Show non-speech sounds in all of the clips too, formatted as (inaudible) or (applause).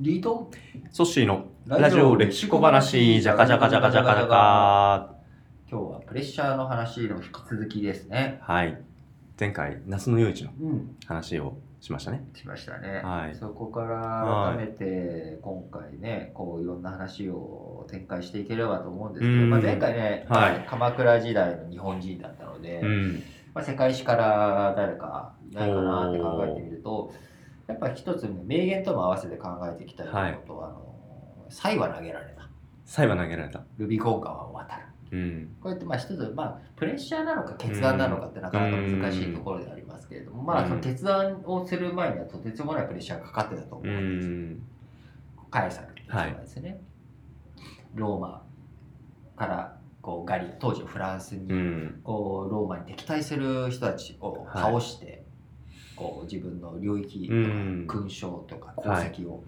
リート？ソッシーのラジオ歴史小話、じゃかじゃかじゃかじゃかじゃか。今日はプレッシャーの話の引き続きですね。はい。前回、那須の夜市のうん。話をしましたね。しましたね。はいそこから改めて今回ね、こういろんな話を展開していければと思うんですけど、うんまあ、前回ね、はい鎌倉時代の日本人だったので、うん。まあ、世界史から誰かいないかなって考えてみるとやっぱ一つ名言とも合わせて考えていきたいことは、あの才は投げられたサイは投げられた。ルビコン川を渡るうん。こうやってまあ一つ、まあ、プレッシャーなのか決断なのかってなかなか難しいところでありますけれども、まあ、うんその決断をする前にはとてつもないプレッシャーがかかってたと思ううんです、ん。カエサルっていう人がですね、ローマからこうガリ当時のフランスにうん。こうローマに敵対する人たちを倒して、自分の領域とうん。か勲章とか功績を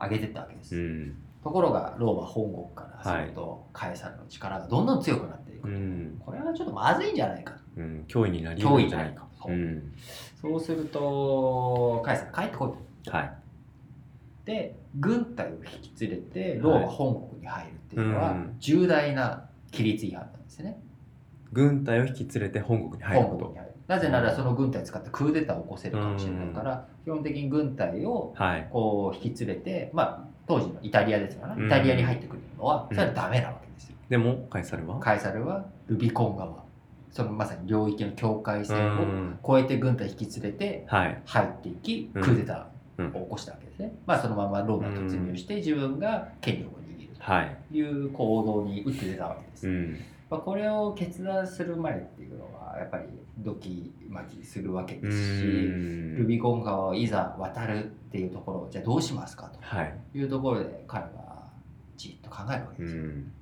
上げてったわけです、うん。ところがローマ本国からすると、カエサルの力がどんどん強くなっていく、うん。これはちょっとまずいんじゃないかうん。脅威になり得脅威になるるんじゃないか。そう。するとカエサル帰ってこいと。はい。で軍隊を引き連れてローマ本国に入るっていうのはうん。重大な規律違反なんですね、軍隊を引き連れて本国に入ること。なぜならその軍隊を使ってクーデターを起こせるかもしれないから、基本的に軍隊をはい。こう引き連れて、まあ、当時のイタリアですから、うんイタリアに入ってくるのはそれはダメなわけですよ。でも、カエサルは？カエサルはルビコン川そのまさに領域の境界う線をん。越えて軍隊引き連れてはい。入っていきうんクーデターを起こしたわけですね。まあそのままローマに突入して自分が権力を握るはい。という行動に打って出たわけです。うん。まあ、これを決断する前っていうのはやっぱりドキマキするわけうですし、んルビコン川をいざ渡るっていうところをじゃあどうしますかはい。というところで彼はじっと考えるわけうですよ。ん。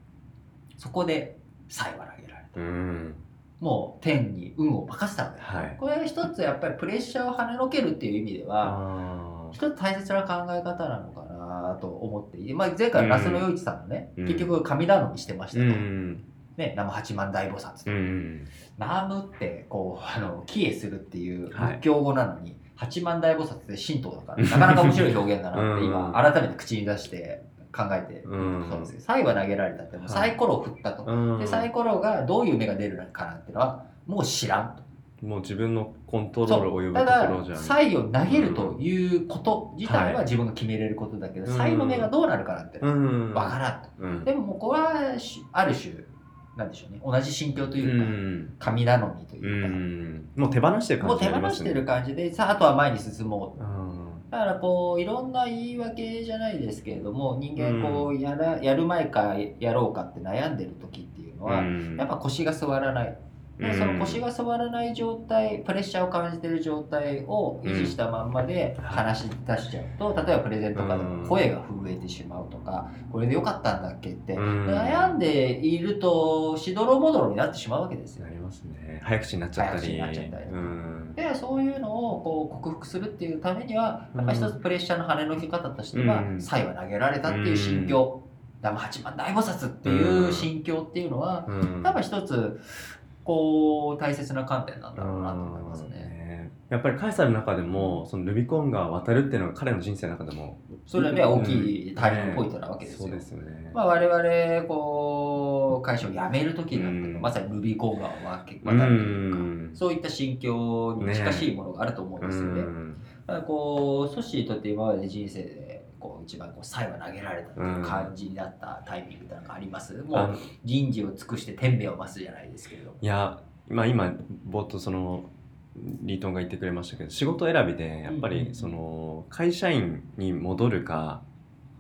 そこで才は投げられた。うん。もう天に運を任せたわけです、はいこれは一つやっぱりプレッシャーを跳ねのけるっていう意味では、あ一つ大切な考え方なのかなと思っていて、まあ、前回の那須野洋一さんもね、うん結局神頼みしてましたうと、ん。ね、南無八幡大菩薩と、うん。南無ってこうあの帰依するっていうはい。仏教語なのに、八幡大菩薩って神道だからなかなか面白い表現だなって今 (laughs) うん。改めて口に出して考えてうんそうです。けどサイは投げられたってもうサイコロを振ったと、うん。でサイコロがどういう目が出るかなっていうのはもう知らんと。もう自分のコントロール及ぶたところじゃだサイを投げるということ自体は自分が決めれることだけど、うん。サイの目がどうなるかなんてうん。わからんと、うん。でもこれはしある種なんでしょうね同じ心境というか、ん。神頼みとういうか、ん。もう手放してるもう手感じありますね放してる感じでさああとは前に進もううん。だからこういろんな言い訳じゃないですけれども人間こうやらやる前かやろうかって悩んでる時っていうのは、うんやっぱ腰が座らない、でその腰が座らない状態プレッシャーを感じてる状態を維持したまんまでうん話し出しちゃうと例えばプレゼントとかでも声が震えてしまうとかこれでよかったんだっけってうん。悩んでいるとしどろもどろになってしまうわけですよ。な。りますね。早口になっちゃったり。早口になっちゃったりうん。でそういうのをこう克服するっていうためにはやっぱり一つプレッシャーの跳ねのけ方としてはうん。才は投げられたっていう心境。ダム八幡大菩薩っていう心境っていうのはうん。やっぱ一つこう大切な観点なんだろうなと思いますね。ねやっぱりカエサルの中でもそのルビコン川を渡るっていうのが彼の人生の中でもそれはね大きいターニングポイントなわけですよ。そうですよね。まあ、我々こう会社を辞める時なんてまさにルビコン川を渡るというかうんそういった心境に近しいものがあると思うんですよね。うんだからこうソッシーにとって今まで人生でこう一番こう才は投げられたっていう感じになったタイミングってなんかあります、もうあの人事を尽くして天命を増すじゃないですけれど。いや、まあ、今冒頭そのリートンが言ってくれましたけど仕事選びでやっぱうんうんりその会社員に戻るか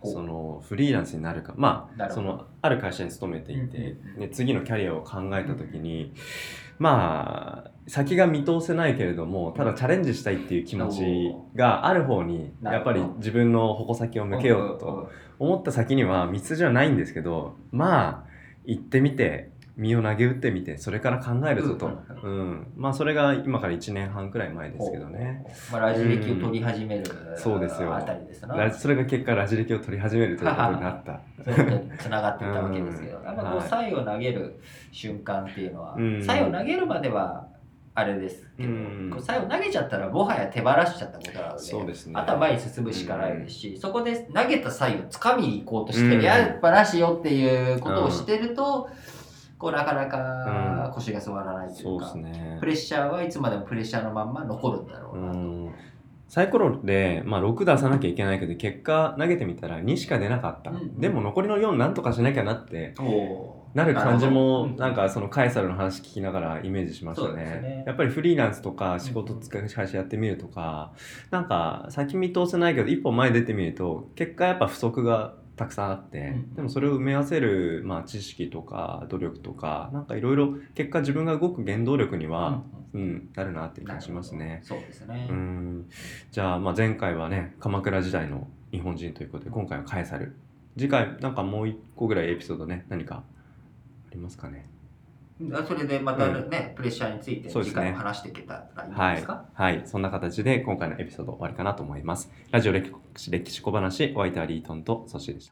そのフリーランスになるかまあそのある会社に勤めていて、うんうんうん。で次のキャリアを考えた時に、まあ先が見通せないけれどもただチャレンジしたいっていう気持ちがある方にやっぱり自分の矛先を向けようと思った先には道筋はないんですけどまあ行ってみて身を投げ打ってみてそれから考えるぞと、ううんまあそれが今から1年半くらい前ですけどね。まあ、ラジ歴を取り始める、そうですよ。あたりですな。ラそれが結果ラジ歴を取り始めるということになった。(laughs) つながっていったわけですけど、うん。やっぱこう、はい。才を投げる瞬間っていうのは、うん。才を投げるまでは、あれですけど、うん。こう最後投げちゃったらもはや手放しちゃったことなのでそうですね。あとは前に進むしかないですし、そこで投げた際を掴みに行こうとして、うん。やっぱなしよっていうことをしてると、こうなかなかうん。腰が座らないといそううか、ですね。プレッシャーはいつまでもプレッシャーのまんま残るんだろううなと。ん。サイコロで、まあ、6出さなきゃいけないけど結果投げてみたら2しか出なかった、うんでも残りの4なんとかしなきゃなってなる感じもなんかそのカエサルの話聞きながらイメージしましたね。ね。やっぱりフリーランスとか仕事使い会社やってみるとかなんか先見通せないけど一歩前出てみると結果やっぱ不足がたくさんあって、うん。でもそれを埋め合わせる、まあ、知識とか努力とかなんかいろいろ結果自分が動く原動力には、うんなるなっていう気がしますね。そうですね。うん。じゃあ、まあ、前回はね鎌倉時代の日本人ということで今回はカエサル。次回なんかもう一個ぐらいエピソードね何かありますかね？あそれでまたね、プレッシャーについて次回も話していけたらいいはいですか、、はい、そんな形で今回のエピソード終わりかなと思います。ラジオ歴史歴史小話お相手はリートンとソシでした